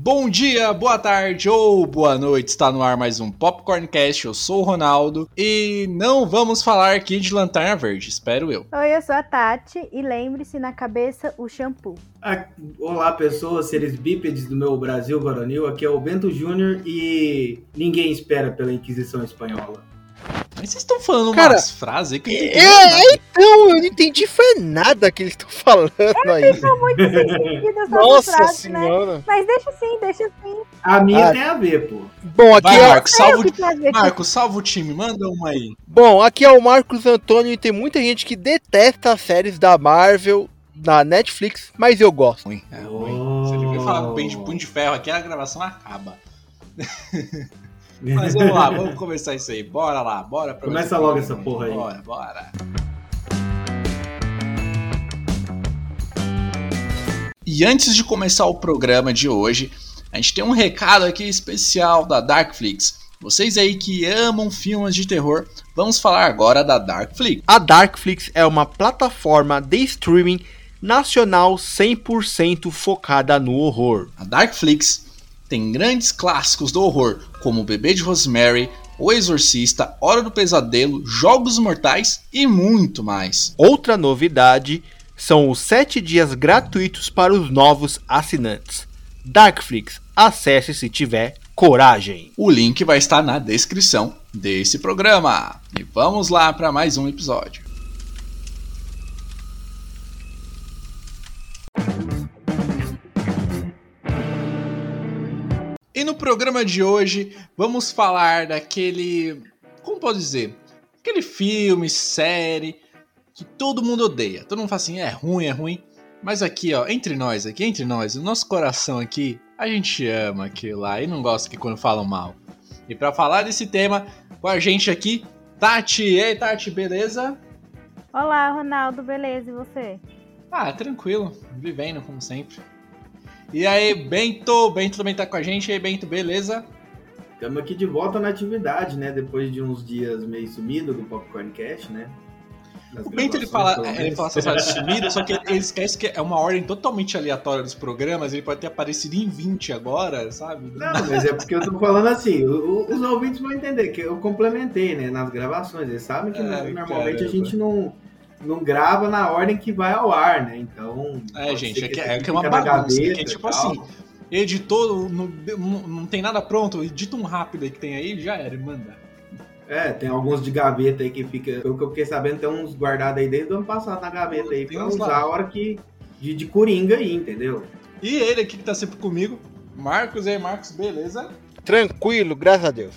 Bom dia, boa tarde ou boa noite. Está no ar mais um Popcorncast. Eu sou o Ronaldo e não vamos falar aqui de Lanterna Verde, espero eu. Oi, eu sou a Tati e lembre-se na cabeça o shampoo. Ah, olá, pessoas, seres bípedes do meu Brasil varonil. Aqui é o Bento Júnior e ninguém espera pela Inquisição Espanhola. Mas vocês estão falando Cara, umas frases aí que eu não É, nada. então, eu não entendi foi nada que eles estão falando aí. Ficou muito sem sentido essa Nossa frase, né? senhora. Mas deixa assim, deixa assim. A minha Ah. tem a ver, pô. Bom, aqui Vai, é, Marcos, salva o Marcos, salva o time, manda uma aí. bom, aqui é o Marcos Antônio e tem muita gente que detesta as séries da Marvel na Netflix, mas eu gosto. Ruim, é ruim. Se ele vir falar com o de punho de ferro aqui, a gravação acaba. Mas vamos lá, vamos começar isso aí. Bora lá, bora pra Começa logo programa. essa porra aí. Bora, bora. E antes de começar o programa de hoje, a gente tem um recado aqui especial da Darkflix. Vocês aí que amam filmes de terror, vamos falar agora da Darkflix. A Darkflix é uma plataforma de streaming nacional 100% focada no horror. A Darkflix tem grandes clássicos do horror, como O Bebê de Rosemary, O Exorcista, Hora do Pesadelo, Jogos Mortais e muito mais. Outra novidade são os 7 dias gratuitos para os novos assinantes. Darkflix, acesse se tiver coragem. O link vai estar na descrição desse programa. E vamos lá para mais um episódio. E no programa de hoje vamos falar daquele. Como posso dizer? Aquele filme, série que todo mundo odeia. Todo mundo fala assim: é ruim, é ruim. Mas aqui, ó, entre nós, aqui, entre nós, o nosso coração aqui, a gente ama aquilo lá e não gosta que quando falam mal. E pra falar desse tema, com a gente aqui, Tati. Ei, Tati, beleza? Olá, Ronaldo, beleza? E você? Ah, tranquilo, vivendo como sempre. E aí, Bento, Bento também tá com a gente. E aí, Bento, beleza? Estamos aqui de volta na atividade, né? Depois de uns dias meio sumido do Popcorn Cast, né? O Bento ele fala, ele fala essas frases sumidas, só que ele esquece que é uma ordem totalmente aleatória dos programas. Ele pode ter aparecido em 20 agora, sabe? Não, mas é porque eu tô falando assim, o- o- os ouvintes vão entender que eu complementei, né, nas gravações. Eles sabem que É, normalmente caramba. a gente não, não grava na ordem que vai ao ar, né? Então. É, gente, é que, é que é uma bagunça. que é e tipo tal. assim, editor, não, não, tem nada pronto, edita um rápido aí que tem aí, já era, manda. É, tem alguns de gaveta aí que fica. Pelo que eu fiquei sabendo, tem uns guardados aí desde o ano passado na gaveta aí, Tem pra usar lá. a hora que. De, de coringa aí, entendeu? E ele aqui que tá sempre comigo, Marcos. E aí, Marcos, beleza? Tranquilo, graças a Deus.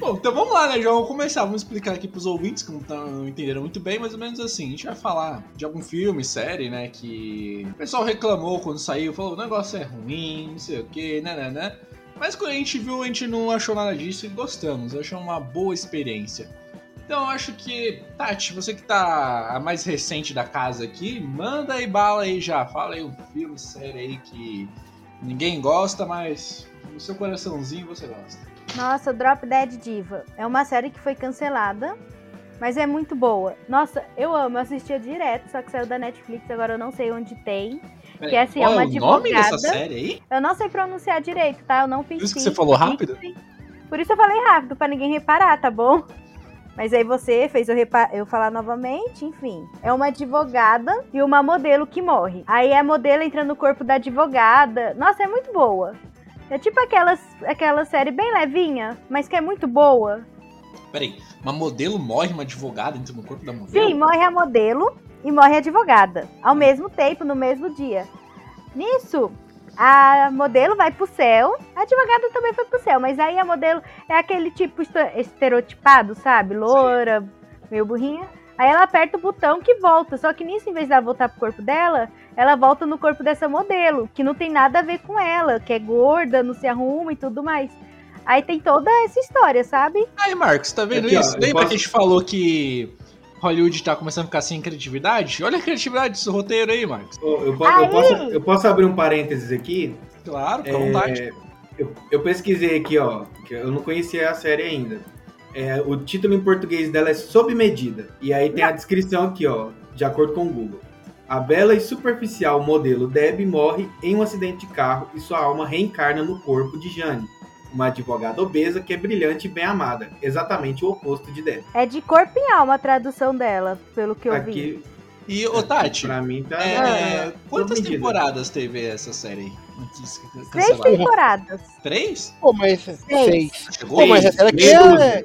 Bom, então vamos lá, né? Já vamos começar. Vamos explicar aqui pros ouvintes que não, tão- não entenderam muito bem, mais ou menos assim. A gente vai falar de algum filme, série, né? Que o pessoal reclamou quando saiu, falou: o negócio é ruim, não sei o que, né, né, né. Mas quando a gente viu, a gente não achou nada disso e gostamos. Achou uma boa experiência. Então eu acho que, Tati, você que tá a mais recente da casa aqui, manda aí bala aí já. Fala aí um filme, série aí que ninguém gosta, mas no seu coraçãozinho você gosta. Nossa, Drop Dead Diva. É uma série que foi cancelada, mas é muito boa. Nossa, eu amo, eu assistia direto, só que saiu da Netflix, agora eu não sei onde tem. Peraí, Que assim, é qual uma o nome dessa advogada. série aí? Eu não sei pronunciar direito, tá? Eu não fiz Por isso que você falou rápido? Por isso eu falei rápido, pra ninguém reparar, tá bom? Mas aí você fez eu, eu falar novamente, enfim. É uma advogada e uma modelo que morre. Aí a modelo entra no corpo da advogada. Nossa, é muito boa. É tipo aquelas, aquela série bem levinha, mas que é muito boa. Peraí, uma modelo morre, uma advogada no corpo da modelo? Sim, morre a modelo e morre a advogada. Ao mesmo tempo, no mesmo dia. Nisso, a modelo vai pro céu, a advogada também foi pro céu, mas aí a modelo é aquele tipo estereotipado, sabe? Loura, meio burrinha. Aí ela aperta o botão que volta. Só que nisso, em vez dela voltar pro corpo dela, ela volta no corpo dessa modelo, que não tem nada a ver com ela, que é gorda, não se arruma e tudo mais. Aí tem toda essa história, sabe? Aí, Marcos, tá vendo Aqui, ó, isso? eu Lembra posso- que a gente falou que Hollywood tá começando a ficar sem criatividade? Olha a criatividade desse roteiro aí, Marcos. Eu, eu Aí! posso, eu posso abrir um parênteses aqui? Claro, fica à É, vontade. eu, eu pesquisei aqui, ó, que eu não conhecia a série ainda. É, o título em português dela é Sob Medida. E aí tem a descrição aqui, ó, de acordo com o Google. A bela e superficial modelo Deb morre em um acidente de carro e sua alma reencarna no corpo de Jane, uma advogada obesa que é brilhante e bem amada, exatamente o oposto de Deb. É de corpo e alma a tradução dela, pelo que eu vi. Aqui, E, ô Tati, pra mim tá. é, quantas medida. temporadas teve essa série? Três temporadas. Três? Pô, mas seis. Chegou? Pô, mas ela aqui meia é,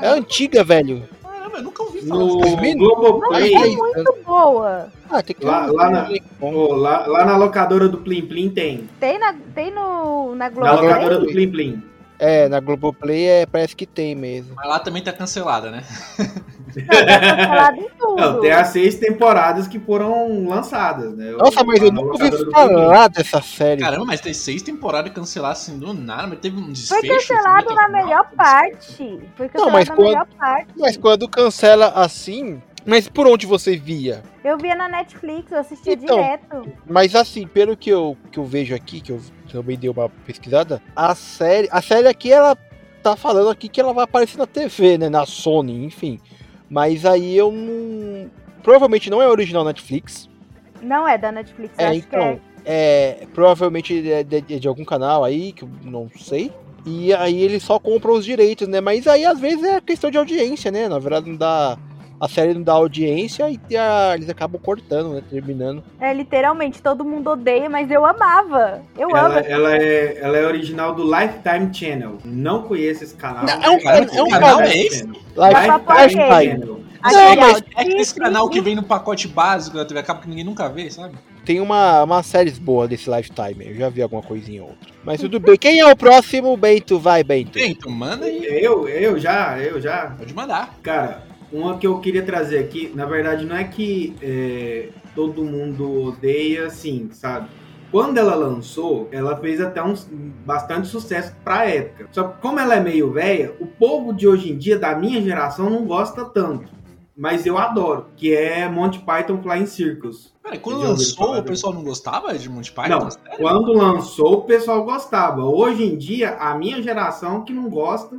é antiga, velho. caramba, eu nunca ouvi falar No? Globoplay, Ai, Muito boa. Ah, tem que Lá- lá na- Pô, lá, lá na locadora do Plim Plim tem. Tem na, tem no, na Na Globo. locadora do Plim Plim. É, na Globoplay é, parece que tem mesmo. Mas lá também tá cancelada, né? Falado em tudo. Não, tem as seis temporadas que foram lançadas, né? Nossa, mas eu na nunca ouvi falar dessa série. Caramba, mas tem seis temporadas canceladas assim do nada, mas teve um Foi desfecho. cancelado assim, na muito melhor parte. Foi cancelado mas na quando- melhor parte. Mas quando cancela assim. Mas por onde você via? Eu via na Netflix, eu assistia Então. direto. Mas assim, pelo que eu, que eu vejo aqui, que eu também dei uma pesquisada, a série. A série aqui, ela tá falando aqui que ela vai aparecer na TV, né? Na Sony, enfim. Mas aí eu não. Provavelmente não é original Netflix. Não é da Netflix, É, acho então. que É, provavelmente é de, de- de algum canal aí, que eu não sei. E aí eles só compram os direitos, né? Mas aí às vezes é questão de audiência, né? Na verdade não dá. A série não dá audiência e a- eles acabam cortando, né? Terminando. é. Literalmente, todo mundo odeia, mas eu amava. Eu Ela, amo. ela, é, ela é original do Lifetime Channel. Não conheço esse canal. Não, é um- Cara, é um canal é esse? Lifetime. apoiar. Channel. Não, mas É aquele canal que vem no pacote básico da TV Cabo que ninguém nunca vê, sabe? Tem uma, uma séries boa desse Lifetime. Eu já vi alguma coisinha ou outra. Mas tudo bem. Quem é o próximo, Bento? Vai, Bento. Bento, manda aí. Eu, eu já, eu já. Pode mandar. Cara, uma que eu queria trazer aqui, na verdade, não é que é, todo mundo odeia, assim, sabe? Quando ela lançou, ela fez até um bastante sucesso pra época. Só que como ela é meio velha, o povo de hoje em dia, da minha geração, não gosta tanto. Mas eu adoro, que é Monty Python Flying Circus. Peraí, quando lançou, o pessoal não gostava de Monty Python? Não, quando lançou, o pessoal gostava. Hoje em dia, a minha geração que não gosta,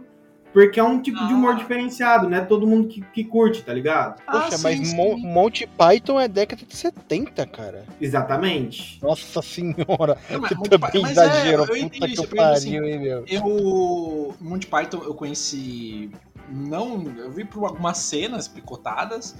porque é um tipo de humor Ah. diferenciado, né? Todo mundo que, que curte, tá ligado? Ah, Poxa, sim, mas sim. Mon- Monty Python é década de 70, cara. Exatamente. Nossa senhora. Não, mas Monty também mas é, eu Puta entendi que eu porque, assim, pariu, hein, meu. Eu. Monty Python eu conheci. Não. Eu vi por algumas cenas picotadas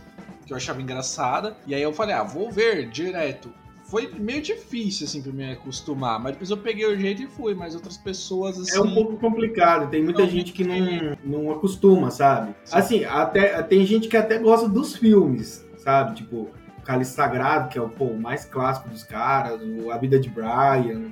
que eu achava engraçada. E aí eu falei, ah, vou ver direto. Foi meio difícil, assim, pra me acostumar. Mas depois eu peguei o jeito e fui. Mas outras pessoas, assim. É um pouco complicado, tem muita Não, gente que não, não acostuma, sabe? Sim. Assim, até, tem gente que até gosta dos filmes, sabe? Tipo, Cálice Sagrado, que é o, pô, o mais clássico dos caras, o A Vida de Brian,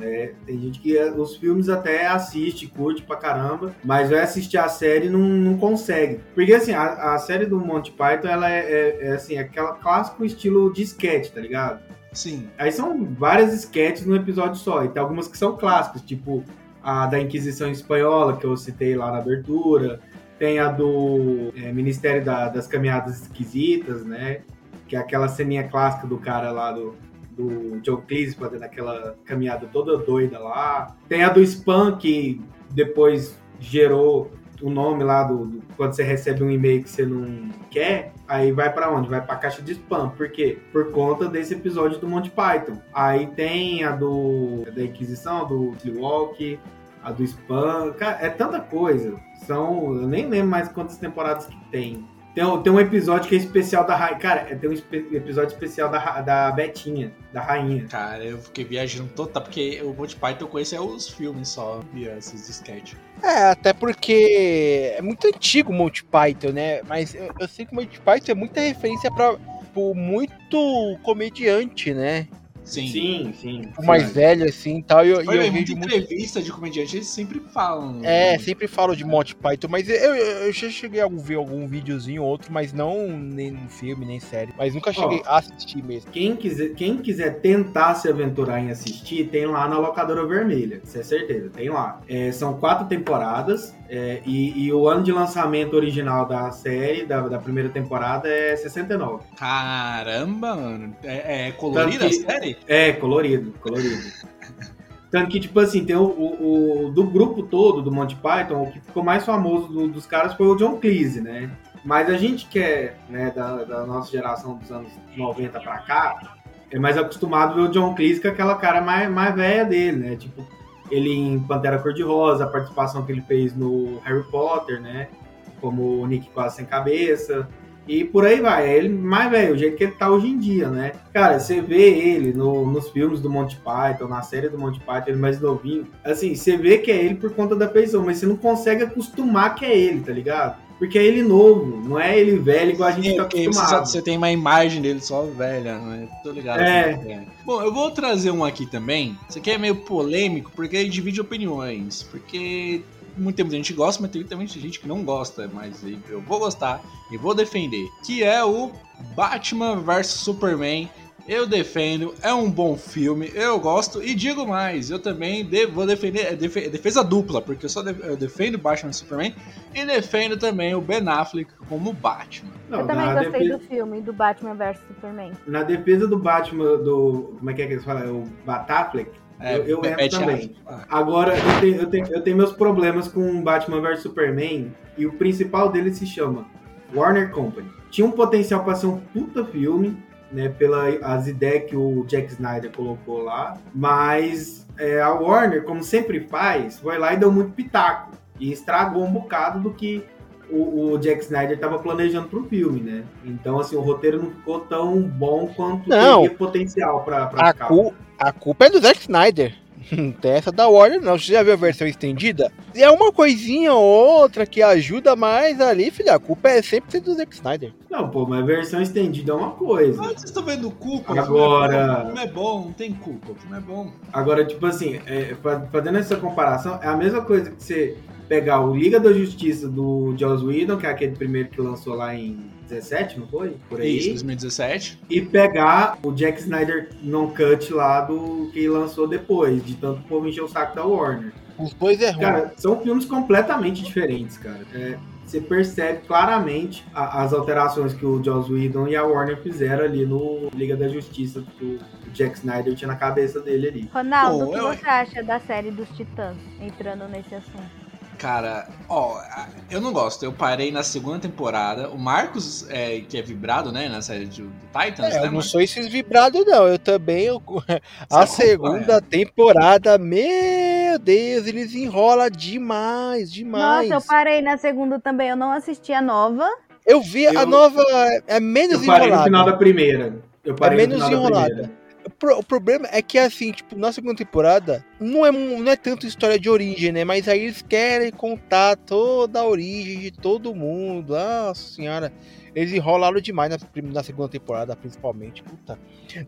né? Tem gente que é, os filmes até assiste, curte pra caramba, mas vai assistir a série e não, não consegue. Porque, assim, a, a série do Monty Python, ela é, é, é, assim, aquela clássico estilo de sketch, tá ligado? Sim. Aí são várias sketches no episódio só. E tem algumas que são clássicos, tipo a da Inquisição Espanhola, que eu citei lá na abertura. Tem a do é, Ministério da- das Caminhadas Esquisitas, né? Que é aquela ceninha clássica do cara lá do, do Joe Cleese fazendo aquela caminhada toda doida lá. Tem a do Spam, que depois gerou o nome lá do, do- quando você recebe um e-mail que você não quer, aí vai pra onde? Vai pra caixa de spam. Por quê? Por conta desse episódio do Monty Python. Aí tem a do da Inquisição, do Walk, a do spam. Cara, é tanta coisa. São, eu nem lembro mais quantas temporadas que tem. Tem, um- tem um episódio que é especial da rainha. Cara, é- tem um espe- episódio especial da, da Betinha, da rainha. Cara, eu fiquei viajando total, porque o Monty Python eu conheço é os filmes só, esses sketch. É, até porque é muito antigo o Monty Python, né? Mas eu, eu sei que o Monty Python é muita referência pra tipo, muito comediante, né? Sim. Sim, sim. O mais velho, assim e tal. E eu, e Foi eu muita vejo muito. entrevista de comediante, eles sempre falam. É, sempre falo de Monty Python, mas eu, eu, cheguei a ver algum videozinho ou outro, mas não nem no filme, nem série. Mas nunca cheguei a assistir mesmo. Quem quiser, quem quiser tentar se aventurar em assistir, tem lá na Locadora Vermelha, isso é certeza, tem lá. É, são quatro temporadas é, e, e o ano de lançamento original da série, da, da primeira temporada, é 69. Caramba, mano. É, é colorida que- a série? É, colorido, colorido. Tanto que, tipo assim, tem o, o- o- do grupo todo do Monty Python, o que ficou mais famoso do- dos caras foi o John Cleese, né? Mas a gente que é né, da, da nossa geração dos anos 90 pra cá, é mais acostumado ver o John Cleese com aquela cara mais, mais velha dele, né? Tipo, ele em Pantera Cor-de-Rosa, a participação que ele fez no Harry Potter, né? Como o Nick quase sem cabeça. E por aí vai, é ele mais velho, o jeito que ele tá hoje em dia, né? Cara, você vê ele no, nos filmes do Monty Python, na série do Monty Python, ele mais novinho. Assim, você vê que é ele por conta da pessoa, mas você não consegue acostumar que é ele, tá ligado? Porque é ele novo, não é ele velho igual a gente Sim, tá você, acostumado. você tem uma imagem dele só velha, né? Tô ligado. É. é. Bom, eu vou trazer um aqui também. Isso aqui é meio polêmico, porque ele divide opiniões. Porque muito tempo a gente gosta, mas tem também gente que não gosta. Mas eu vou gostar e vou defender. Que é o Batman vs Superman. Eu defendo, é um bom filme, eu gosto e digo mais, eu também de- vou defender, é defe- é defesa dupla, porque eu só de- eu defendo Batman e Superman e defendo também o Ben Affleck como Batman. Não, eu também na, gostei defesa, do filme, do Batman vs Superman. na defesa do Batman, do. Como é que é que eles falam? É o Batafleck? Eu- eu entro também. Ah, Agora, eu tenho, eu, tenho, eu tenho meus problemas com Batman vs Superman e o principal dele se chama Warner Company. Tinha um potencial para ser um puta filme, né? Pelas ideias que o Jack Snyder colocou lá, mas é, a Warner, como sempre faz, foi lá e deu muito pitaco e estragou um bocado do que o, o Jack Snyder estava planejando pro filme, né? Então, assim, o roteiro não ficou tão bom quanto Não. teria potencial para ficar. cu- a culpa é do Zack Snyder. Não tem essa da Warner, não. Você já viu a versão estendida? É uma coisinha ou outra que ajuda mais ali, filha. A culpa é sempre do Zack Snyder. Não, pô, mas versão estendida é uma coisa. Ah, vocês estão vendo culpa? Agora- O filme é bom, é bom, não tem culpa, o filme é bom. Agora, tipo assim, é, fa- fazendo essa comparação, é a mesma coisa que você pegar o Liga da Justiça do Joss Whedon, que é aquele primeiro que lançou lá em 17, não foi? Por aí. Isso, 2017. E pegar o Jack Snyder non-cut lá do que lançou depois, de tanto o povo encher o saco da Warner. Os dois é ruim. Cara, são filmes completamente diferentes, cara. É, você percebe claramente a- as alterações que o Joss Whedon e a Warner fizeram ali no Liga da Justiça que o Jack Snyder tinha na cabeça dele ali. Ronaldo, Bom, o que eu- você acha da série dos Titãs, entrando nesse assunto? Cara, ó, eu não gosto. Eu parei na segunda temporada. O Marcos, é, que é vibrado, né, na série de, do Titans, É, né? eu não sou esses vibrados, não. Eu também. eu- a segunda temporada, meu Deus, eles enrolam demais, demais. Nossa, eu parei na segunda também, eu não assisti a nova. Eu vi a Eu- nova. É menos Eu parei no enrolada. final da primeira. Eu parei menos no final da enrolada. primeira. O pro- O problema é que, assim, tipo, na segunda temporada, não é, não é tanto história de origem, né? Mas aí eles querem contar toda a origem de todo mundo. Nossa senhora. Eles enrolaram demais na, na segunda temporada, principalmente. Puta.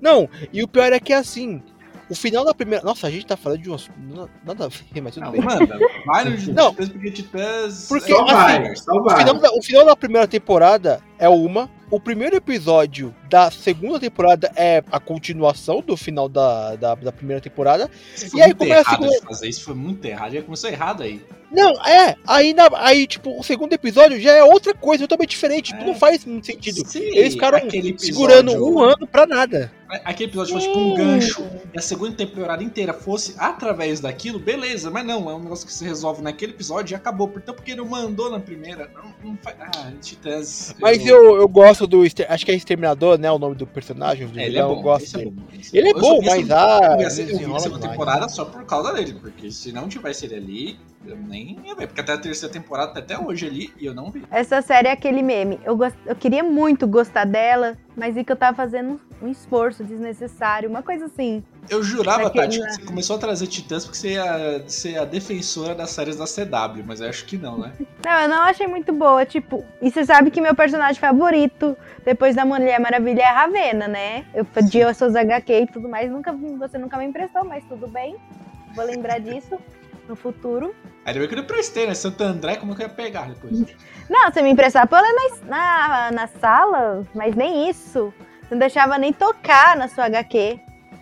Não, e o pior é que, assim, o final da primeira. Nossa, a gente tá falando de umas. na- Nada a ver, mas tudo Não, bem. manda, vai no Não. Titãs, porque Titãs... Porque, é assim, só O final, da, o final da primeira temporada é uma. O primeiro episódio da segunda temporada é a continuação do final da, da, da primeira temporada. Isso E foi aí muito começa errado com- de fazer, isso foi muito errado. Já começou errado aí. Não, é. Aí, na- aí, tipo, o segundo episódio já é outra coisa, totalmente diferente. É. Não faz muito sentido. Sim, Eles ficaram episódio- segurando um ano pra nada. Aquele episódio fosse tipo um gancho e a segunda temporada inteira fosse através daquilo, beleza, mas não, é um negócio que se resolve naquele episódio e acabou. Portanto, porque ele mandou na primeira, não, não faz. Ah, Titãs. Mas eu, eu gosto do. Exter- Acho que é Exterminador, né? O nome do personagem. do É, ele é bom. Eu gosto é esse Ele é bom, essa- mas ah. Eu vi a eles se- eu vi a enrolam segunda demais. temporada só por causa dele, porque se não tivesse ele ali, eu nem ia ver. Porque até a terceira temporada tá até hoje ali e eu não vi. Essa série é aquele meme. Eu, gost... eu queria muito gostar dela, mas vi que eu tava fazendo um esforço desnecessário, uma coisa assim. Eu jurava, Tati, que você começou a trazer Titãs porque você ia ser a defensora das séries da CW, mas eu acho que não, né? Não, eu não achei muito boa, tipo, e você sabe que meu personagem favorito, depois da Mulher Maravilha, é a Ravena, né? Eu pedi as suas HQ e tudo mais, nunca, você nunca me emprestou, mas tudo bem. Vou lembrar disso no futuro. Ainda bem que eu não prestei, né? Santo André, como que eu ia pegar depois? Não, você me emprestar pra eu ler na, na, na sala, mas nem isso. Você não deixava nem tocar na sua HQ.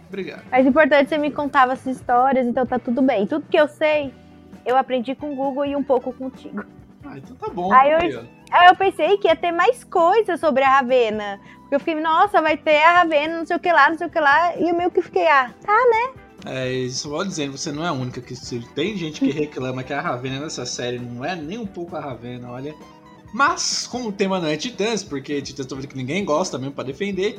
Obrigado. Mas o importante é que você me contava as histórias, então tá tudo bem. Tudo que eu sei, eu aprendi com o Google e um pouco contigo. Ah, então tá bom. Aí eu- aí, eu pensei que ia ter mais coisas sobre a Ravena. Porque eu fiquei, nossa, vai ter a Ravena, não sei o que lá, não sei o que lá. E eu meio que fiquei, ah, tá. É, isso vou dizendo, você não é a única que tem gente que reclama que a Ravena nessa série não é nem um pouco a Ravena, olha. Mas, como o tema não é Titãs, porque Titãs tô vendo que ninguém gosta mesmo pra defender.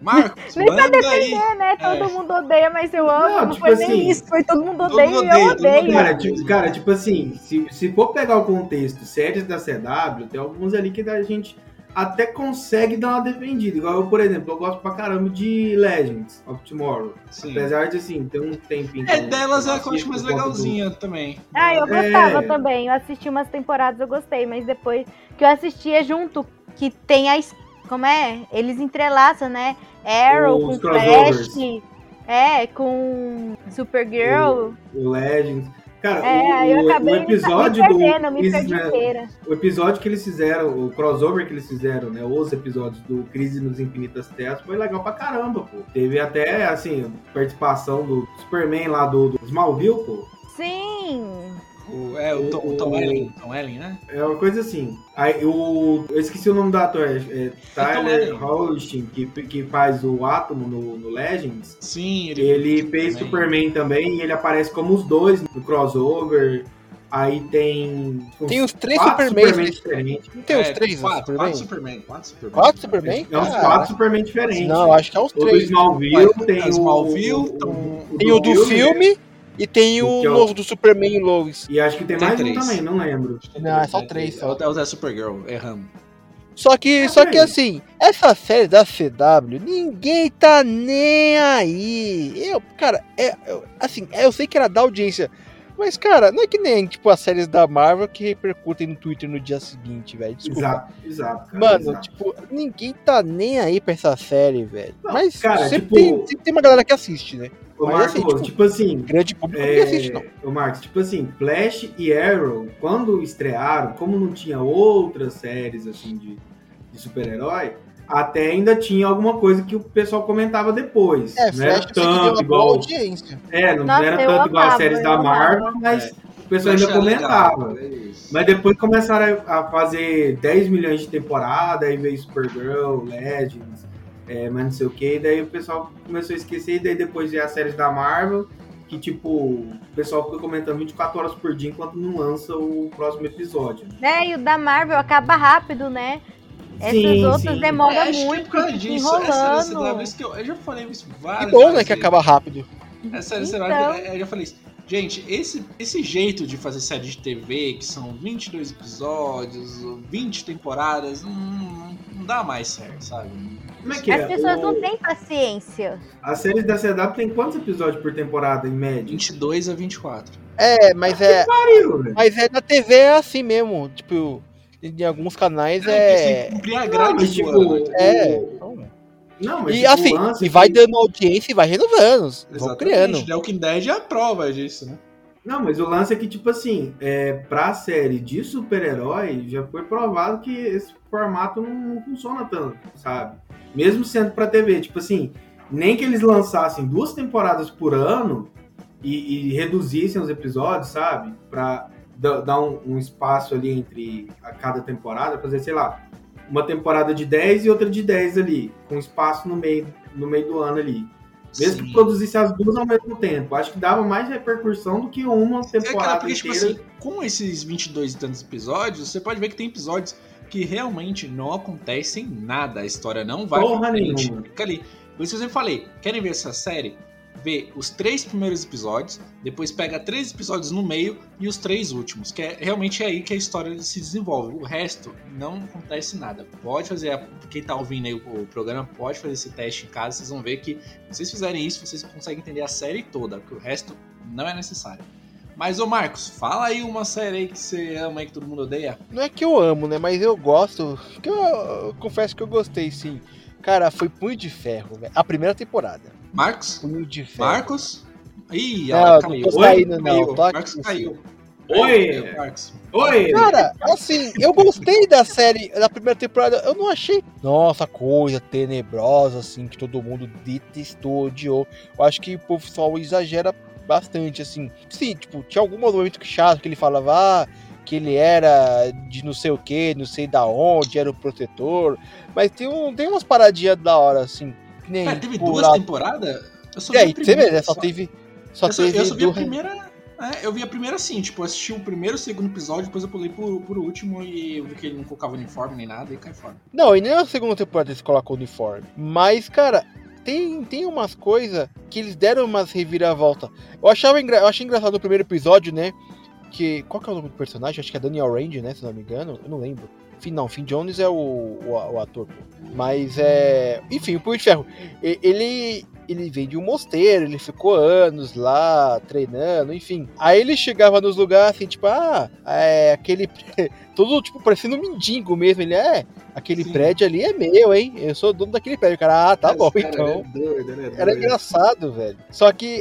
Marcos, Nem pra manda aí. É, né? Todo É. mundo odeia, mas eu amo. Não, Não, tipo foi assim, nem isso, foi todo mundo todo odeia mundo e odeia, eu todo mundo odeio. Cara, tipo, cara, tipo assim, se, se for pegar o contexto, séries da CW, tem alguns ali que a gente até consegue dar uma defendida. Igual eu, por exemplo, eu gosto pra caramba de Legends of Tomorrow. Sim. Apesar de, assim, ter um tempinho... É, delas é a que eu assisto acho mais conta do- legalzinha também. Ah, eu É. gostava também. Eu assisti umas temporadas, eu gostei, mas depois que eu assistia junto, que tem a. Como é? Eles entrelaçam, né? Arrow Os com. Flash. É, com Supergirl. O Legends. Cara, É, eu o, o acabei me- episódio me do... perdendo, eu me perdi inteira. O episódio que eles fizeram, o crossover que eles fizeram, né? Os episódios do Crise nos Infinitas Terras foi legal pra caramba, pô. Teve até, assim, participação do Superman lá do, do Smallville, pô. Sim. O, é, o Tom, O- Tom o- Ellen, Tom Ellen, né? É uma coisa assim. Aí, o, eu esqueci o nome do ator, é, é Tyler Ellen. Hoechlin, que, que faz o Átomo no, no Legends. Sim, ele, Ele fez também. Superman também e ele aparece como os dois no crossover. Aí tem. Tem os três quatro Supermans. Superman diferentes. Não tem os É, três quatro, Superman? quatro Superman. Quatro Superman. Quatro Superman? É uns quatro Superman diferentes. Não, acho que é os O do três. Smallville, tem o. Smallville, o, Tem o do filme e tem o é o- novo do Superman e Lois. E acho que tem, Tem mais três. um também, não lembro. Não, é só três, É só. o, é o da Supergirl, erramos. Só que, É, só que assim, essa série da CW, ninguém tá nem aí. Eu, cara, é, eu- assim, é, eu sei que era da audiência, mas, cara, não é que nem, tipo, as séries da Marvel que repercutem no Twitter no dia seguinte, velho. Desculpa. Exato, exato. cara, Mano, exato. tipo, ninguém tá nem aí pra essa série, velho. Mas cara, sempre, tipo- tem, sempre tem uma galera que assiste, né? Ô, mas Marcos, assim, tipo, tipo assim, Grande público assiste, não. É, o Marcos, tipo assim, Flash e Arrow, quando estrearam, como não tinha outras séries assim de, de super-herói, até ainda tinha alguma coisa que o pessoal comentava depois. É, não Flash era tanto igual. audiência. É, não, Nossa, era eu tanto igual as amava, séries da Marvel, amava. mas É. o pessoal ainda é comentava. legal, é. Mas depois começaram a a fazer 10 milhões de temporada, aí veio Supergirl, Legends, é, mas não sei o que, daí o pessoal começou a esquecer, e daí depois veio as séries da Marvel, que tipo, o pessoal fica comentando 24 horas por dia enquanto não lança o próximo episódio. Né? E o da Marvel acaba rápido, né? Essas Sim, outras sim. demoram É, acho que é muito, por causa disso. Essa enrolando. isso que eu, eu já falei isso Que várias bom, né, vezes. que acaba rápido. Essa série Então. CW, eu já falei isso. Gente, esse, esse jeito de fazer série de TV, que são 22 episódios, 20 temporadas, não dá mais certo, sabe? Como é que As é? pessoas O- não têm paciência. As séries da CW tem quantos episódios por temporada, em média? 22 a 24. É, mas é, Pariu, velho. mas é na TV é assim mesmo. Tipo, em alguns canais É, é. cumprir a Não, grade mas tipo, né? É. o- Não, mas E tipo, assim, o lance e é vai que- dando audiência e vai renovando. Vão criando. The Walking Dead é a prova disso, né? Não, mas o lance é que, tipo assim, é, pra série de super-herói, já foi provado que esse formato não, não funciona tanto, sabe? Mesmo sendo pra TV. Tipo assim, nem que eles lançassem duas temporadas por ano e, e reduzissem os episódios, sabe? Pra da- dar um, um espaço ali entre a cada temporada, fazer, sei lá, uma temporada de 10 e outra de 10 ali, com espaço no meio, no meio do ano ali. Mesmo que Sim. produzisse as duas ao mesmo tempo. Acho que dava mais repercussão do que uma É, cara, temporada porque, tipo inteira. assim, com esses 22 e tantos episódios, você pode ver que tem episódios que realmente não acontecem nada. A história não vai Porra nenhuma. Fica ali. Por isso que eu sempre falei, querem ver essa série? Vê os três primeiros episódios, depois pega três episódios no meio e os três últimos, que é realmente aí que a história se desenvolve. O resto não acontece nada. Pode fazer, quem tá ouvindo aí o programa, pode fazer esse teste em casa, vocês vão ver que se vocês fizerem isso, vocês conseguem entender a série toda, porque o resto não é necessário. Mas, ô Marcos, fala aí uma série aí que você ama aí que todo mundo odeia. Não é que eu amo, né? Mas eu gosto. Que eu, eu confesso que eu gostei, sim. Cara, foi Punho de Ferro, velho. A primeira temporada. Marcos? Punho de Ferro. Marcos? Ih, Não, ela não caiu. tô Oi, não, caiu. Marcos caiu. Oi! Caiu, Marcos. Oi! Cara, assim, eu gostei da série, da primeira temporada. Eu não achei, nossa, coisa tenebrosa, assim, que todo mundo detestou, odiou. Eu acho que o pessoal exagera bastante, assim. Sim, tipo, tinha algum momento que chato que ele falava, ah, que ele era de não sei o que, não sei da onde, era o protetor. Mas tem, um, tem umas paradinhas da hora, assim. Que nem Cara, teve duas temporadas? Eu só vi a aí, você primeira, vê, né? Só teve. Só eu, só, teve eu só vi a primeira. É, eu vi a primeira assim, tipo, eu assisti o primeiro e o segundo episódio, depois eu pulei pro, pro último e eu vi que ele não colocava uniforme nem nada e cai fora. Não, e nem na segunda temporada eles colocam uniforme. Mas, cara, tem, tem umas coisas que eles deram umas reviravolta. Eu achava eu achei engraçado no primeiro episódio, né? Que. Qual que é o nome do personagem? Acho que é Daniel Range, né? Se não me engano. Eu não lembro. Não, Finn Jones é o, o, o ator. Mas é. Enfim, o Punho de Ferro. Ele. Ele veio de um mosteiro, ele ficou anos lá treinando, enfim. Aí ele chegava nos lugares assim, tipo, ah, é aquele. Todo tipo parecendo um mendigo mesmo. Ele é. Aquele Sim. prédio ali é meu, hein? Eu sou dono daquele prédio. O cara, ah, tá Esse bom, cara, então. ele é doido, é Era engraçado, velho. Só que,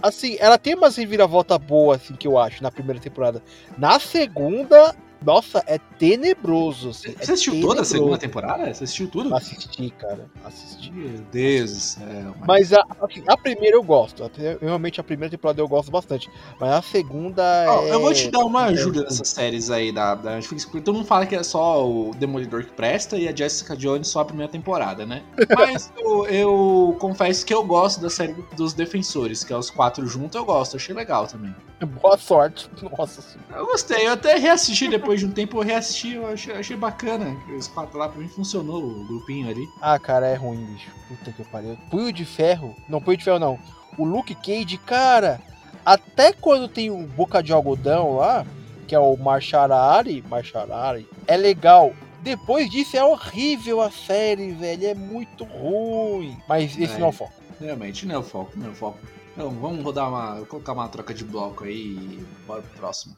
assim, ela tem umas reviravolta boa, assim, que eu acho, na primeira temporada. Na segunda, nossa, é tenebroso. Assim, Você assistiu toda a tenebroso. segunda temporada? Você assistiu tudo? Assisti, cara. Assisti. Meu Deus do céu. Mas a, assim, a primeira eu gosto. Realmente a primeira temporada eu gosto bastante. Mas a segunda é... eu vou te dar uma ajuda é- nessas séries aí da, da Netflix, porque todo mundo fala que é só o Demolidor que presta e a Jessica Jones só a primeira temporada, né? Mas eu, eu confesso que eu gosto da série dos Defensores, que é os quatro juntos, eu gosto, achei legal também. Boa sorte. Nossa senhora. Eu gostei, eu até reassisti depois de um tempo, eu reassisti, eu achei, achei bacana. Os quatro lá, pra mim funcionou o grupinho ali. Ah, cara, é ruim, bicho. Puta que pariu. Punho de ferro. Não, punho de ferro não. O Luke Cage, cara. Até quando tem o Boca de Algodão lá, que é o Marcharari, Marcharari, é legal. Depois disso é horrível a série, velho. É muito ruim. Mas esse É. não é o foco. Realmente, não é o foco, não é o foco. Então, vamos rodar uma. colocar uma troca de bloco aí e bora pro próximo.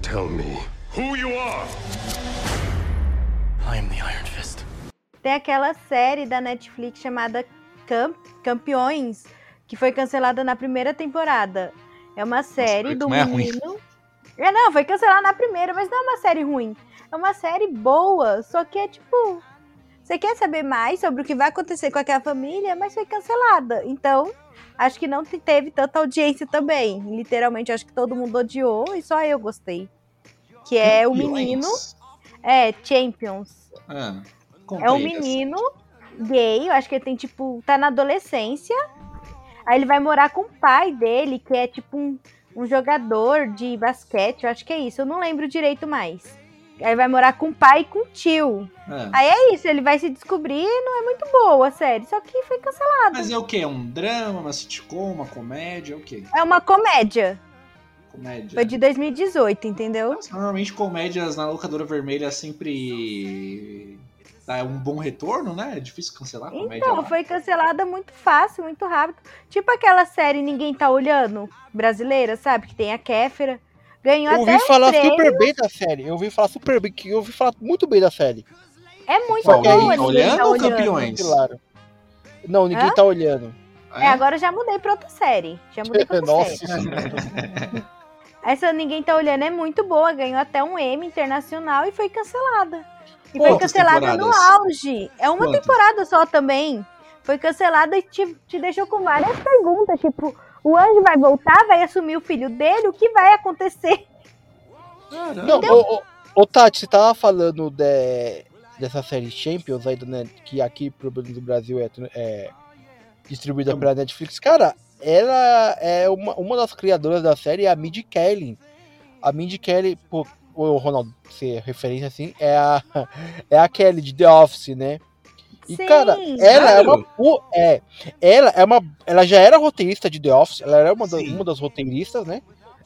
Tell me who you are. I am the Iron Fist. Tem aquela série da Netflix chamada Cam- Campeões, que foi cancelada na primeira temporada. É uma série do é ruim. menino. É, não, foi cancelada na primeira, mas não é uma série ruim. É uma série boa, só que é tipo. Você quer saber mais sobre o que vai acontecer com aquela família, mas foi cancelada. Então, acho que não te- teve tanta audiência também. Literalmente, acho que todo mundo odiou e só eu gostei. Que é o menino. É, Champions. Ah, É um menino gay, eu acho que ele tem, tipo, tá na adolescência. Aí ele vai morar com o pai dele, que é tipo um, um jogador de basquete, eu acho que é isso, eu não lembro direito mais. Aí vai morar com o pai e com o tio. Ah. Aí é isso, ele vai se descobrir e não é muito boa a série, só que foi cancelada. Mas é o quê? É um drama, uma sitcom, uma comédia? É o quê? É uma comédia, Comédia. foi de 2018, entendeu? Nossa, Normalmente comédias na locadora vermelha sempre dá um bom retorno, né? É difícil cancelar comédia. Então, lá. foi cancelada muito fácil, muito rápido. Tipo aquela série Ninguém Tá Olhando, brasileira, sabe? Que tem a Kéfera. Ganhou Eu até ouvi falar super bem da série. Eu ouvi falar super bem, que eu ouvi falar muito bem da série. É muito Só aí, boa, tá Ninguém olhando Tá ou Olhando. campeões? Claro. Não, ninguém Hã? tá olhando. É, agora eu já mudei pra outra série. Já mudei pra outra Nossa série. Essa Ninguém Tá Olhando é muito boa. Ganhou até um Emmy internacional e foi cancelada. E Pô, foi quantas cancelada no temporadas? auge. É uma Quantas? temporada só também. Foi cancelada e te, te deixou com várias perguntas. Tipo, o anjo vai voltar, vai assumir o filho dele? O que vai acontecer? Caramba. Não, ô, ô, ô, Tati, você tava falando de, dessa série Champions aí, do Net, que aqui pro do Brasil é, é distribuída Então. pela Netflix. Cara, ela é uma, uma das criadoras da série, é a Mindy Kelly. A Mindy Kelly, pô, o Ronaldo, ser referência assim, é a, é a Kelly de The Office, né? E, Sim. cara, ela é Sério? uma. É, ela é uma. Ela já era roteirista de The Office, ela era uma, das- Sim. uma das roteiristas, né?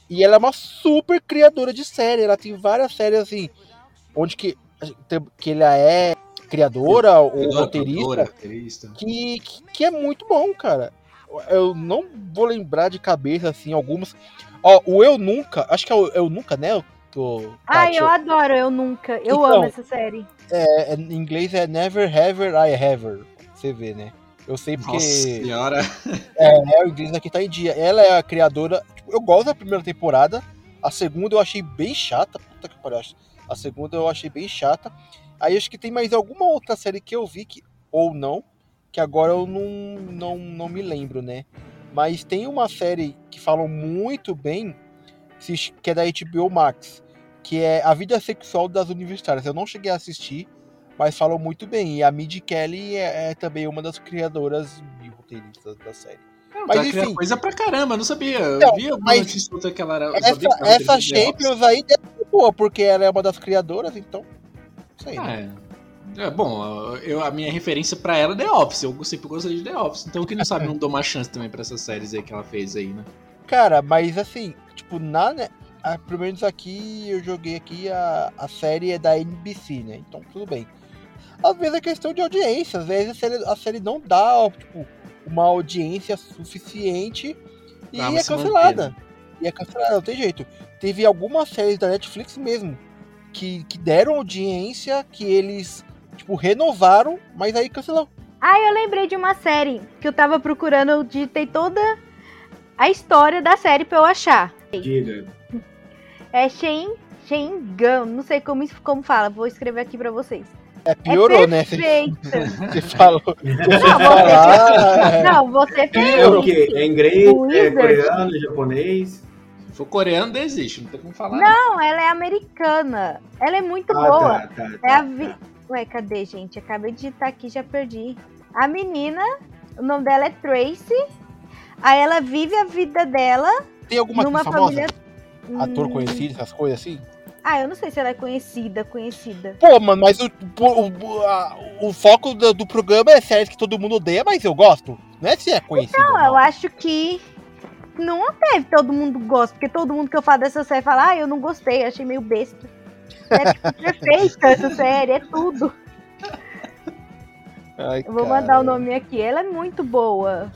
E ela é uma super criadora de série. Ela tem várias séries assim, onde que, que ela é criadora ou Criadora, roteirista, roteirista. que, que, que é muito bom, cara. Eu não vou lembrar de cabeça, assim, algumas. Ó, o Eu Nunca, acho que é o Eu Nunca, né? O, o, Ai, Tati? eu adoro, eu nunca. Eu Então, amo essa série. É, é, em inglês é Never Ever I Ever. Você vê, né? Eu sei porque. Nossa senhora. É, o inglês aqui tá em dia. Ela é a criadora. tipo, eu gosto da primeira temporada. A segunda eu achei bem chata. Puta que pariu. A segunda eu achei bem chata. Aí acho que tem mais alguma outra série que eu vi que. Ou não. Que agora eu não, não, não me lembro, né? Mas tem uma série que falam muito bem. Que é da HBO Max. Que é A Vida Sexual das Universitárias. Eu não cheguei a assistir. Mas falam muito bem. E a Mindy Kelly é, é também uma das criadoras e roteiristas da série. Não, Mas tá enfim. coisa pra caramba, não sabia. Eu Não, vi alguma mas notícia outra que ela era. Essa, essa. Champions aí deve ser boa, porque ela é uma das criadoras, então. Isso aí. né? É. Bom, eu, a minha referência pra ela é The Office. Eu sempre gostei de The Office. Então, quem não sabe, não dou uma chance também pra essas séries aí que ela fez aí, né? Cara, mas assim, tipo, na. né, ah, pelo menos aqui eu joguei aqui a, a série é da NBC, né? Então tudo bem. Às vezes é questão de audiência, às vezes a série, a série não dá, tipo, uma audiência suficiente e Pra é você manter, cancelada. E é cancelada, não tem jeito. Teve algumas séries da Netflix mesmo que, que deram audiência, que eles, tipo, renovaram, mas aí cancelou. Ah, eu lembrei de uma série que eu tava procurando, eu digitei toda a história da série pra eu achar. Diga. É Shen, Shengan, não sei como, como fala, vou escrever aqui pra vocês. É, piorou, é né? Você, perfeita. você falou. Não, Ah, você, não, você É o fez. quê? É inglês, é coreano, é japonês? Se for coreano, desiste, não tem como falar. Não, ela é americana. Ela é muito Ah, boa. tá, tá, É a tá, vi... Ué, cadê, gente? Acabei de digitar aqui, já perdi. A menina, o nome dela é Tracy. Aí ela vive a vida dela tem alguma numa famosa? família. Ator Hum, conhecido, essas coisas assim? Ah, eu não sei se ela é conhecida, conhecida. Pô, mano, mas o, o, a- o foco do, do programa é séries que todo mundo odeia, mas eu gosto. Não é se é conhecido. Não, ou eu acho que não teve todo mundo gosta, porque todo mundo que eu falo dessa série fala, ah, eu não gostei, achei meio besta. É tipo, perfeita essa série, é tudo. Ai, Eu vou cara. mandar o nome aqui, ela é muito boa.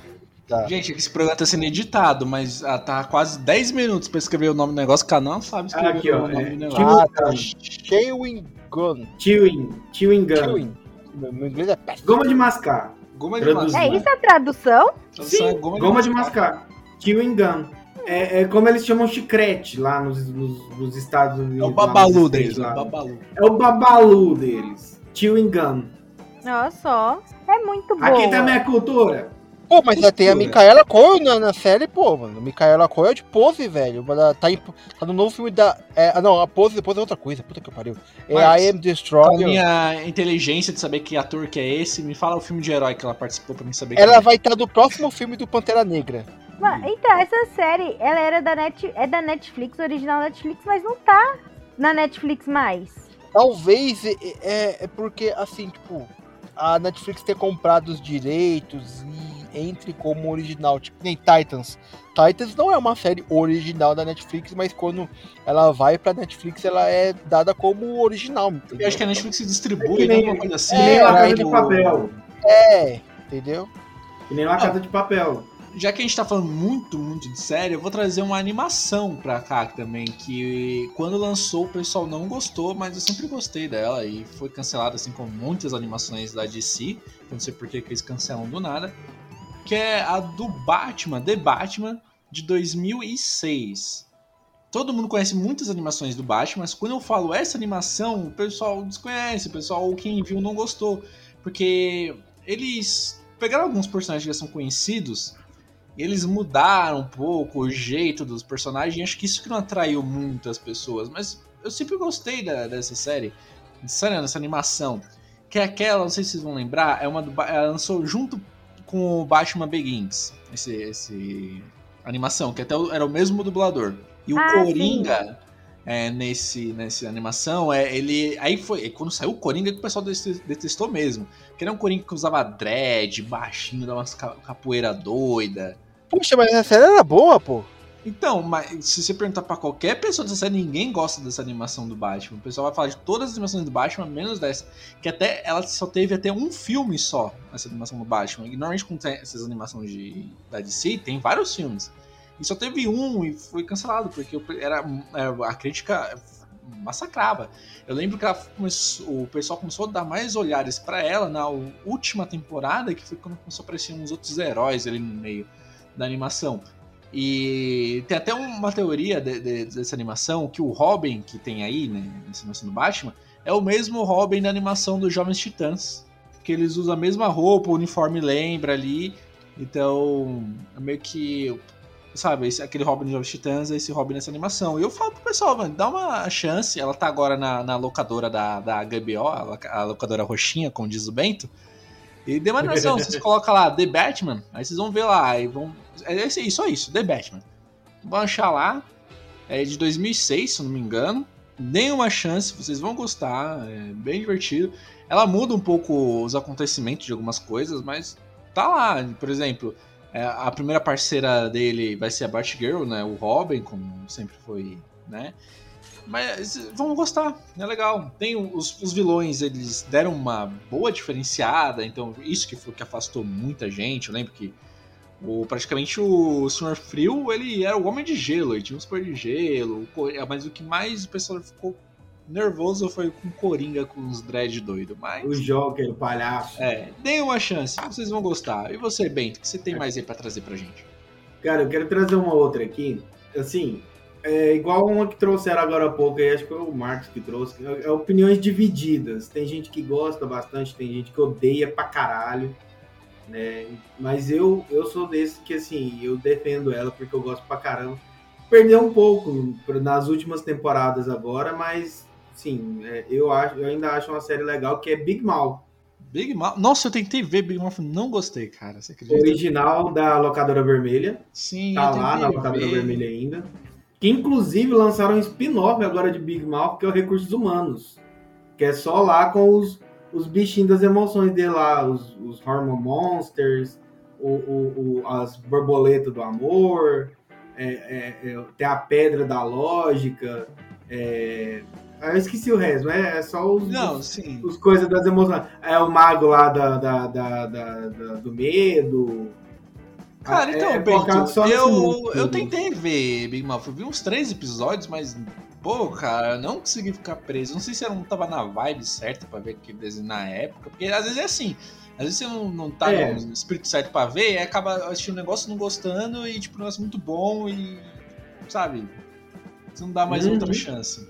Tá. Gente, esse programa tá sendo editado, mas ah, tá quase 10 minutos pra escrever o nome do negócio. O canal sabe escrever Aqui, ó, o nome é, do negócio. Tio- Ah, tá. Chewing Gun. Chewing, chewing gum. Chewing. Meu inglês é péssimo. Goma de mascar. Goma de mascar. É isso a tradução? Tradução é Sim, goma, de mascar. Chewing gum. É, é como eles chamam chiclete lá nos, nos, nos Estados Unidos. É o lá babalu deles, States, né? lá. Babalu. É o babalu deles. Chewing gum. Olha só. É muito boa. Aqui também é cultura. Pô, mas já tem a. Micaela Coel na, na série, pô, mano. Micaela Coel é de pose, velho. Ela Tá, em- tá no novo filme da. É, ah, não, a pose depois é outra coisa. Puta que pariu. É Mas, I Am Com a Destroyer. minha inteligência de saber que ator que é esse, me fala o filme de herói que ela participou pra mim saber Ela é. vai estar no próximo filme do Pantera Negra. Mas, então, essa série, ela era da Net, é da Netflix, original Netflix, mas não tá na Netflix mais. Talvez é, é, é porque, assim, tipo, a Netflix ter comprado os direitos e entre como original, tipo, nem Titans. Titans não é uma série original da Netflix, mas quando ela vai pra Netflix, ela é dada como original, entendeu? Eu acho que a Netflix se É distribui, que né? nem- Alguma coisa assim. Que nem É, La Casa de Papel. É, entendeu? Que nem La Casa de Papel. Já que a gente tá falando muito, muito de série, eu vou trazer uma animação pra cá também, que quando lançou o pessoal não gostou, mas eu sempre gostei dela e foi cancelada assim como muitas animações da DC, eu não sei por que que eles cancelam do nada, que é a do Batman, The Batman, de 2006. Todo mundo conhece muitas animações do Batman, mas quando eu falo essa animação, o pessoal desconhece, o pessoal, quem viu, não gostou. Porque eles pegaram alguns personagens que já são conhecidos e eles mudaram um pouco o jeito dos personagens. E acho que isso que não atraiu muito as pessoas. Mas eu sempre gostei da- dessa série, dessa, dessa animação. Que é aquela, não sei se vocês vão lembrar, é uma do, ela lançou junto com o Batman Begins. Esse, esse animação, que até era o mesmo dublador. E o Ah, Coringa, é, nesse, nessa animação, é, ele. Aí foi. Quando saiu o Coringa, que o pessoal dete- detestou mesmo. Que era um Coringa que usava dread, baixinho, dava umas ca- capoeira doida. Puxa, mas essa série era boa, pô. Então, mas se você perguntar pra qualquer pessoa dessa série, ninguém gosta dessa animação do Batman. O pessoal vai falar de todas as animações do Batman, menos dessa. Que até ela só teve até um filme só, essa animação do Batman. E normalmente tem essas animações de, da DC, tem vários filmes. E só teve um e foi cancelado, porque era, era- a crítica massacrava. Eu lembro que começou- o pessoal começou a dar mais olhares pra ela na última temporada, que foi quando começou a aparecer uns outros heróis ali no meio da animação. E tem até uma teoria de- de- dessa animação que o Robin que tem aí, né, nessa animação do Batman, é o mesmo Robin da animação dos Jovens Titãs. Que eles usam a mesma roupa, o uniforme lembra ali. Então, é meio que. Sabe, esse, aquele Robin dos Jovens Titãs é esse Robin nessa animação. E eu falo pro pessoal, mano, dá uma chance. Ela tá agora na, na locadora da, da HBO, a, a locadora roxinha, como diz o Bento. E dê uma noção, vocês colocam lá The Batman, aí vocês vão ver lá, aí vão É aí, só isso, The Batman. Vão achar lá. É de 2006, se não me engano. Deem uma chance, vocês vão gostar. É bem divertido. Ela muda um pouco os acontecimentos de algumas coisas, mas tá lá. Por exemplo, é, a primeira parceira dele vai ser a Batgirl, né? O Robin, como sempre foi, né? Mas vão gostar, é legal. Tem os, os, vilões, eles deram uma boa diferenciada, então isso que foi que afastou muita gente. Eu lembro que o, praticamente o Sr. Frio, ele era o homem de gelo, ele tinha um super de gelo, mas o que mais o pessoal ficou nervoso foi com Coringa com os dread doido, mas... O Joker, o palhaço. É, deem uma chance, vocês vão gostar. E você, Bento, o que você tem mais aí pra trazer pra gente? Cara, eu quero trazer uma outra aqui. Assim, é igual uma que trouxeram agora há pouco, aí, acho que foi o Marcos que trouxe, é opiniões divididas. Tem gente que gosta bastante, tem gente que odeia pra caralho, né? Mas eu, eu sou desse que, assim, eu defendo ela porque eu gosto pra caramba. Perdeu um pouco nas últimas temporadas agora, mas, sim, é, eu, acho, eu ainda acho uma série legal que é Big Mouth. Big Mouth? Nossa, eu tentei ver Big Mouth, não gostei, cara. Você acredita? Original da Locadora Vermelha. Sim, Tá lá na Locadora Vermelha ainda que inclusive lançaram um spin-off agora de Big Mouth, que é o Recursos Humanos, que é só lá com os, os bichinhos das emoções dele lá, os, os Hormone Monsters, o, o, o, as borboletas do amor, é, é, é, tem a pedra da lógica, é, ah, eu esqueci o resto, é, só os, Não, os, os coisas das emoções. É o mago lá da, da, da, da- do medo. Cara, É- então, é Bento, eu, eu tentei ver Big Mouth, eu vi uns três episódios, mas, pô, cara, eu não consegui ficar preso. Não sei se eu não tava na vibe certa pra ver aquele desenho na época, porque às vezes é assim, às vezes você não, não tá É. no espírito certo pra ver, e acaba assistindo um negócio não gostando e, tipo, um negócio muito bom e, sabe, você não dá mais Uhum. outra chance.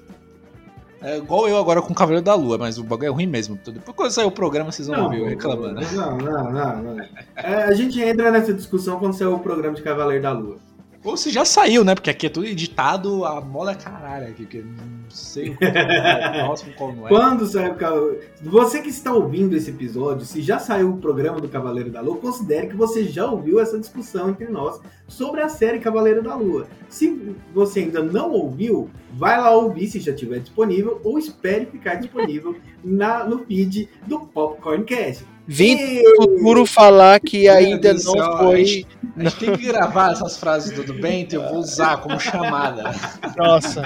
É igual eu agora com o Cavaleiro da Lua, mas o bagulho é ruim mesmo. Depois quando sair o programa, vocês vão ouvir eu reclamando. Não, não, não. não. É, a gente entra nessa discussão quando sair o programa de Cavaleiro da Lua. Ou se já saiu, né? Porque aqui é tudo editado a mola caralho aqui, que eu não sei o é qual não é. Quando Cavaleiro... Você que está ouvindo esse episódio, se já saiu o programa do Cavaleiro da Lua, considere que você já ouviu essa discussão entre nós sobre a série Cavaleiro da Lua. Se você ainda não ouviu, vai lá ouvir se já estiver disponível ou espere ficar disponível na, no feed do Popcorn Cast. Vim do futuro falar que ainda não céu, A foi. gente, a gente tem que gravar essas frases do, do Bento e eu vou usar como chamada. Nossa.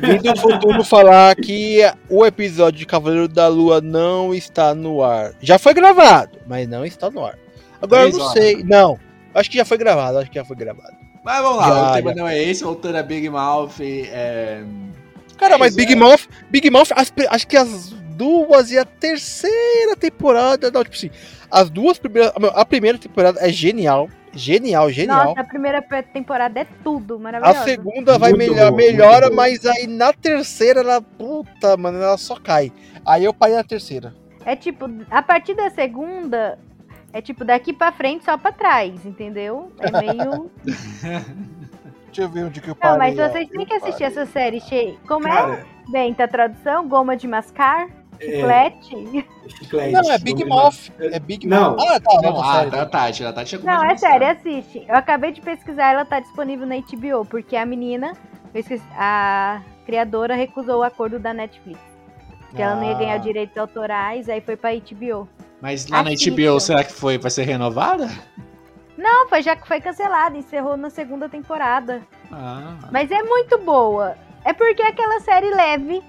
Vim do futuro falar que o episódio de Cavaleiro da Lua não está no ar. Já foi gravado, mas não está no ar. Agora eu Três não horas. sei. Não. Acho que já foi gravado, acho que já foi gravado. Mas vamos lá, Já, o tema já. não é esse, voltando a Big Mouth. É... Cara, É mas isso, Big é. Mouth, Big Mouth, acho que as duas e a terceira temporada, não, tipo assim, as duas primeiras, a primeira temporada é genial, genial, genial. Nossa, a primeira temporada é tudo, A maravilhosa. segunda vai Muito melhor, melhora, mas aí na terceira ela, puta, mano, ela só cai. Aí eu parei na terceira. É tipo, a partir da segunda, é tipo daqui pra frente só pra trás, entendeu? É meio. Deixa eu ver onde que eu parei. Não, mas vocês têm que assistir essa série cheia. Como é? Cara, Bem, tá a tradução? Goma de mascar? É, Chiclete? chiclete, Não, é Big Mouth. É Big Não. Mouth. Ah, tá, Não, não, ah, sério. tá a Tati, a Tati é Não, é sério, assiste. Eu acabei de pesquisar, ela tá disponível na HBO, porque a menina, esqueci- a criadora recusou o acordo da Netflix. Que ela não ia ganhar Ah. direitos autorais, aí foi pra HBO. Mas lá na Assistam. HBO, será que foi, vai ser renovada? Não, foi já que foi cancelada, encerrou na segunda temporada. Ah, Mas é muito boa. É porque é aquela série leve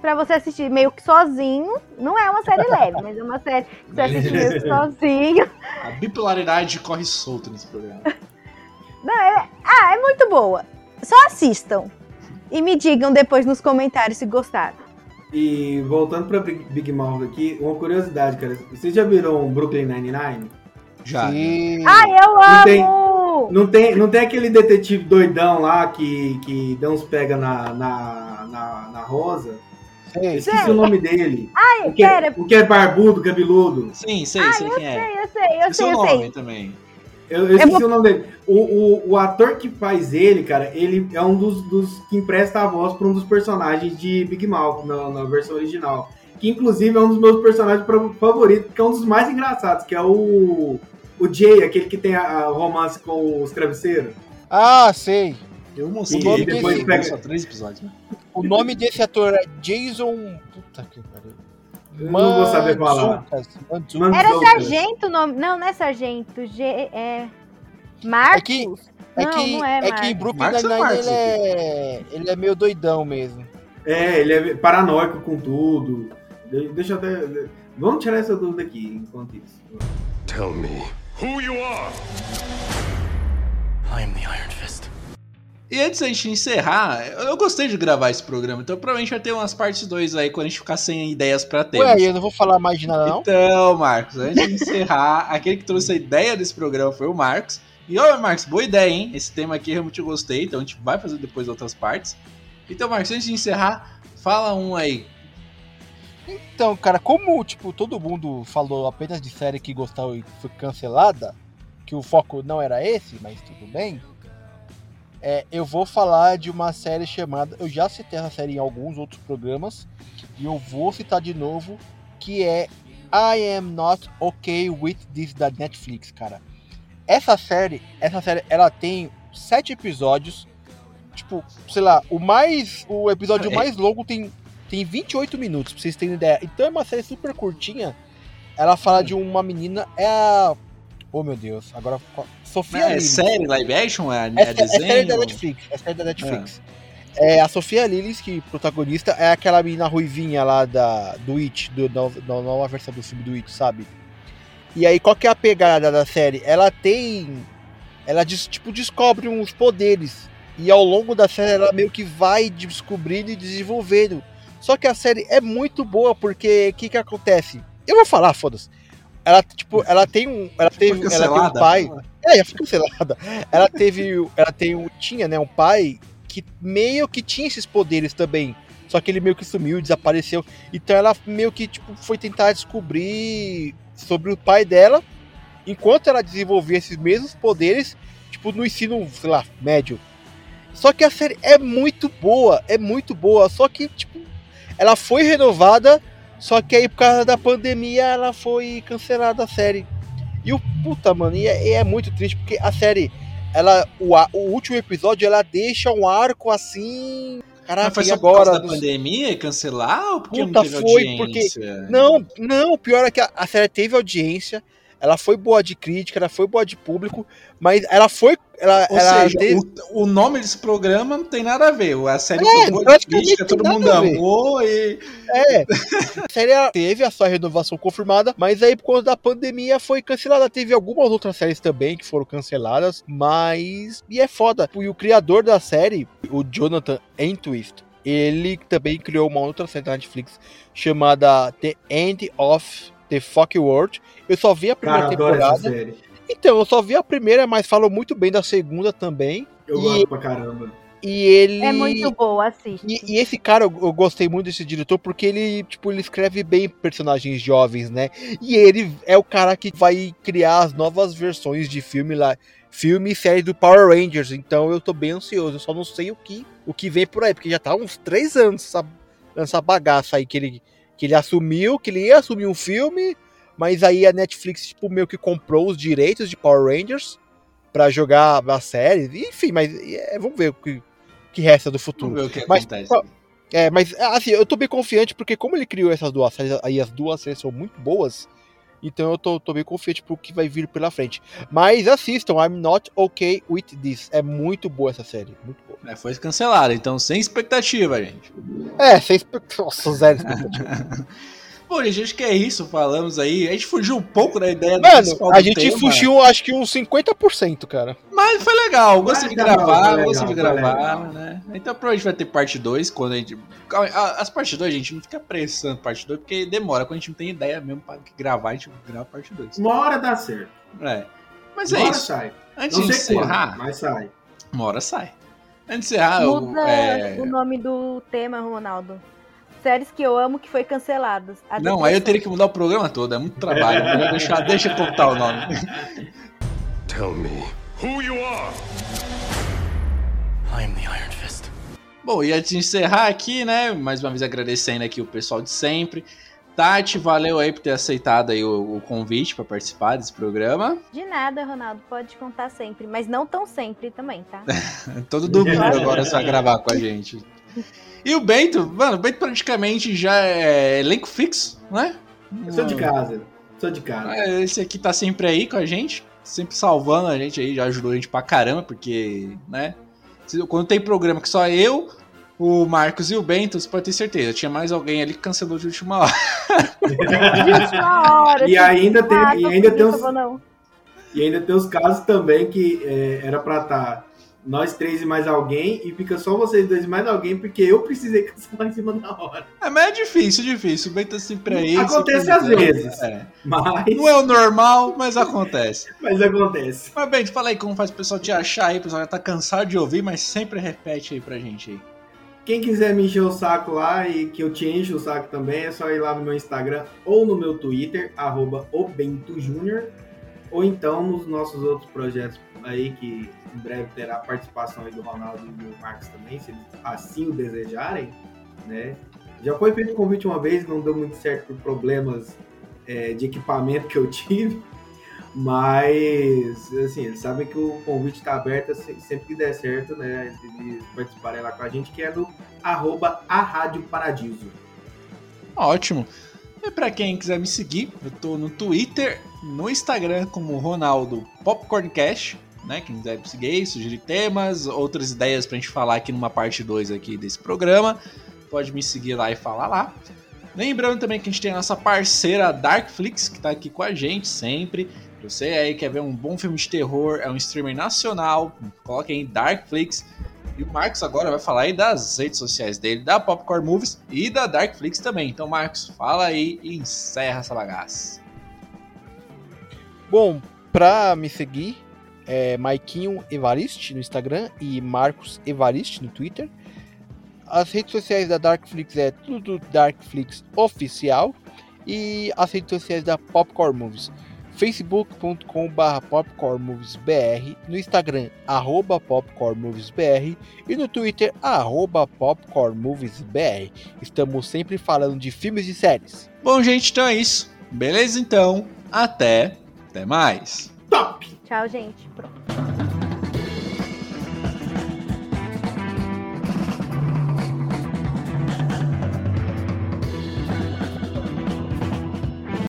pra você assistir meio que sozinho. Não é uma série leve, mas é uma série que você assiste meio que sozinho. a bipolaridade corre solta nesse programa. Não, é- ah, é muito boa. Só assistam. E me digam depois nos comentários se gostaram. E voltando pra Big, Mouth aqui, uma curiosidade, cara. Vocês já viram Brooklyn Nine-Nine? Já. Sim. Ai, eu Não tem- amo! Não tem, não tem aquele detetive doidão lá que, que dá uns pega na, na, na, na Rosa? Sim. Eu esqueci o nome dele. Ai, o, que, é- pera. o que é barbudo, cabeludo. Sim, sei, Ai, sei eu quem é. sei, eu sei, eu E seu sei, eu nome sei. também. Eu, eu esqueci vou- o nome dele. O, o, o ator que faz ele, cara, ele é um dos, dos que empresta a voz para um dos personagens de Big Mouth na, na versão original. Que inclusive é um dos meus personagens favoritos, que é um dos mais engraçados, que é o, O Jay, aquele que tem a, a romance com os travesseiros. Ah, sei. Eu mostrei E ele depois depois pega- só três episódios, né? O nome desse ator é Jason. Puta que pariu. Eu não vou saber falar. Mano, Era sargento o nome. Não, não é sargento. G, é. Marcos? É que- É não, que, não é, é que. Brooklyn Marcos ou Nine-Nine Marcos ele é, ele é meio doidão mesmo. É, ele é paranoico com tudo. De- Deixa eu até. Vamos tirar essa dúvida aqui enquanto isso. Tell me who you are. I am the Iron Fist. E antes da gente encerrar, eu gostei de gravar esse programa, então provavelmente vai ter umas partes 2 aí quando a gente ficar sem ideias pra temas. Ué, eu não vou falar mais de nada, não? Então, Marcos, antes de encerrar, aquele que trouxe a ideia desse programa foi o Marcos. E olha, Marcos, boa ideia, hein? Esse tema aqui realmente eu gostei, então a gente vai fazer depois outras partes. Então, Marcos, antes de encerrar, fala um aí. Então, cara, como, tipo, todo mundo falou apenas de série que gostou e foi cancelada, que o foco não era esse, mas tudo bem, é, eu vou falar de uma série chamada. Eu já citei essa série em alguns outros programas, e eu vou citar de novo, que é I Am Not Okay With This da Netflix, cara. Essa série, essa série, ela tem sete episódios. Tipo, sei lá, o mais. O episódio É. mais longo tem tem 28 minutos, pra vocês terem ideia. Então é uma série super curtinha. Ela fala de uma menina, é a. Oh meu Deus, agora. Sofia É Lillis. série, live action? É, É, é é desenho? série da Netflix. É série da Netflix. É. a Sofia Lillis, que protagonista, é aquela menina ruivinha lá da, do It, do, da, da nova versão do filme do It, sabe? E aí, qual que é a pegada da série? Ela tem. Ela tipo, descobre uns poderes. E ao longo da série ela meio que vai descobrindo e desenvolvendo. Só que a série é muito boa, porque o que que acontece? Eu vou falar, foda-se. Ela, tipo, ela tem um. Ela teve, ela tem um pai. É, já foi cancelada. Ela teve. Ela tem um. Tinha, né, um pai que meio que tinha esses poderes também. Só que ele meio que sumiu, desapareceu. Então ela meio que tipo, foi tentar descobrir sobre o pai dela. Enquanto ela desenvolvia esses mesmos poderes, tipo, no ensino, sei lá, médio. Só que a série é muito boa, é muito boa. Só que, tipo, ela foi renovada. Só que aí, por causa da pandemia, ela foi cancelada a série. E o puta, mano, e é, e é muito triste, porque a série, ela, o, o último episódio, ela deixa um arco assim. Caraca, Mas foi só por agora? causa da pandemia cancelar ou porque Puta, não teve foi audiência? Não, não, o pior é que a, a série teve audiência, ela foi boa de crítica, ela foi boa de público, mas ela foi. Ela, Ou ela seja, teve- o, o nome desse programa não tem nada a ver. A série É, foi boa de crítica, todo mundo amou e. É, a série teve a sua renovação confirmada, mas aí por conta da pandemia foi cancelada. Teve algumas outras séries também que foram canceladas, mas. E é foda. E o criador da série, o Jonathan Entwist, ele também criou uma outra série da Netflix chamada The End of the Fuck World. Eu só vi a primeira Cara, adoro essa temporada. série. Então, eu só vi a primeira, mas falo muito bem da segunda também. Eu E- gosto pra caramba. E ele. É muito boa, assiste. E, e esse cara, eu, eu gostei muito desse diretor porque ele, tipo, ele escreve bem personagens jovens, né? E ele é o cara que vai criar as novas versões de filme lá, filme e série do Power Rangers. Então eu tô bem ansioso, eu só não sei o que, o que vem por aí, porque já tá uns três anos essa, essa bagaça aí que ele, que ele assumiu, que ele ia assumir um filme, mas aí a Netflix, tipo, meio que comprou os direitos de Power Rangers pra jogar a série. Enfim, mas é, vamos ver o que, que resta do futuro. Vamos ver o que Mas, acontece. É, mas assim, eu tô bem confiante porque como ele criou essas duas séries, aí as duas séries são muito boas, então eu tô, tô bem confiante pro que vai vir pela frente. Mas assistam, I'm Not Okay With This. É muito boa essa série, muito boa. É, foi cancelada, então sem expectativa, gente. É, sem expectativa. Nossa, zero expectativa. Bom, gente, acho que é isso. Falamos aí. A gente fugiu um pouco da ideia do Mano, principal a do gente tema, fugiu acho que uns 50%, cara. Mas foi legal. Gostei de bom, gravar, gostei de gravar, né? Então provavelmente vai ter parte 2 quando a gente. As partes 2, a gente não fica pressando parte 2, porque demora. Quando a gente não tem ideia mesmo pra gravar, a gente grava parte 2. Uma hora dá certo. É. Mas Uma é hora isso. sai. Antes Não de sei quando, encerrar, mas sai. uma hora sai. Antes de encerrar, eu, Muda é, o nome do tema, Ronaldo. Séries que eu amo que foi canceladas. A Não, aí eu teria que mudar o programa todo, é muito trabalho. Melhor deixar, deixa eu contar o nome. Tell me who you are. I am the Iron Fist. Bom, e antes de encerrar aqui, né, mais uma vez agradecendo aqui o pessoal de sempre. Tati, valeu aí por ter aceitado aí o, o convite para participar desse programa. De nada, Ronaldo, pode contar sempre, mas não tão sempre também, tá? Todo domingo agora você vai gravar com a gente. E o Bento, mano, o Bento praticamente já é elenco fixo, né? Eu sou de casa, sou de casa. É, Esse aqui tá sempre aí com a gente, sempre salvando a gente aí, já ajudou a gente pra caramba, porque, né? se- Quando tem programa que só eu, o Marcos e o Bento, você pode ter certeza, tinha mais alguém ali que cancelou de última hora. De última hora. E ainda tem- ah, e ainda tem. E ainda tem os casos também que é, era pra estar nós três e mais alguém, e fica só vocês dois e mais alguém, porque eu precisei cancelar em cima da hora. É, mas é difícil, difícil. Bento tá sempre aí. Acontece às vezes. É. Mas, Não é o normal, mas acontece. mas acontece. Mas, Bento, fala aí como faz o pessoal te achar aí, o pessoal já tá cansado de ouvir, mas sempre repete aí pra gente aí. Quem quiser me encher o saco lá e que eu te encho o saco também, é só ir lá no meu Instagram ou no meu Twitter, arroba obentojúnior, ou então nos nossos outros projetos aí, que em breve terá participação aí do Ronaldo e do Marcos também, se eles assim o desejarem, né? Já foi feito o convite uma vez, não deu muito certo por problemas é, de equipamento que eu tive, mas, assim, eles sabem que o convite está aberto se- sempre que der certo, né? Eles participarem lá com a gente, que é no arroba a Rádio Paradiso. Ótimo. E pra quem quiser me seguir, eu tô no Twitter, no Instagram como Ronaldo Popcorncast, né? Quem quiser seguir sugerir temas, outras ideias pra gente falar aqui numa parte 2 aqui desse programa, pode me seguir lá e falar lá. Lembrando também que a gente tem a nossa parceira Darkflix, que tá aqui com a gente sempre. Você aí quer ver um bom filme de terror, é um streamer nacional, coloque aí Darkflix. E o Marcos agora vai falar aí das redes sociais dele, da Popcorn Movies e da Darkflix também. Então, Marcos, fala aí e encerra essa bagaça. Bom, pra me seguir, é Maiquinho Evariste no Instagram e Marcos Evariste no Twitter. As redes sociais da Darkflix é tudo Darkflix Oficial. E as redes sociais da Popcorn Movies, facebook.com.br popcornmoviesbr, no Instagram, arroba popcornmoviesbr e no Twitter, arroba popcornmoviesbr. Estamos sempre falando de filmes e séries. Bom, gente, então é isso. Beleza? Então, até. Até mais. Top! Tchau, gente. Pronto.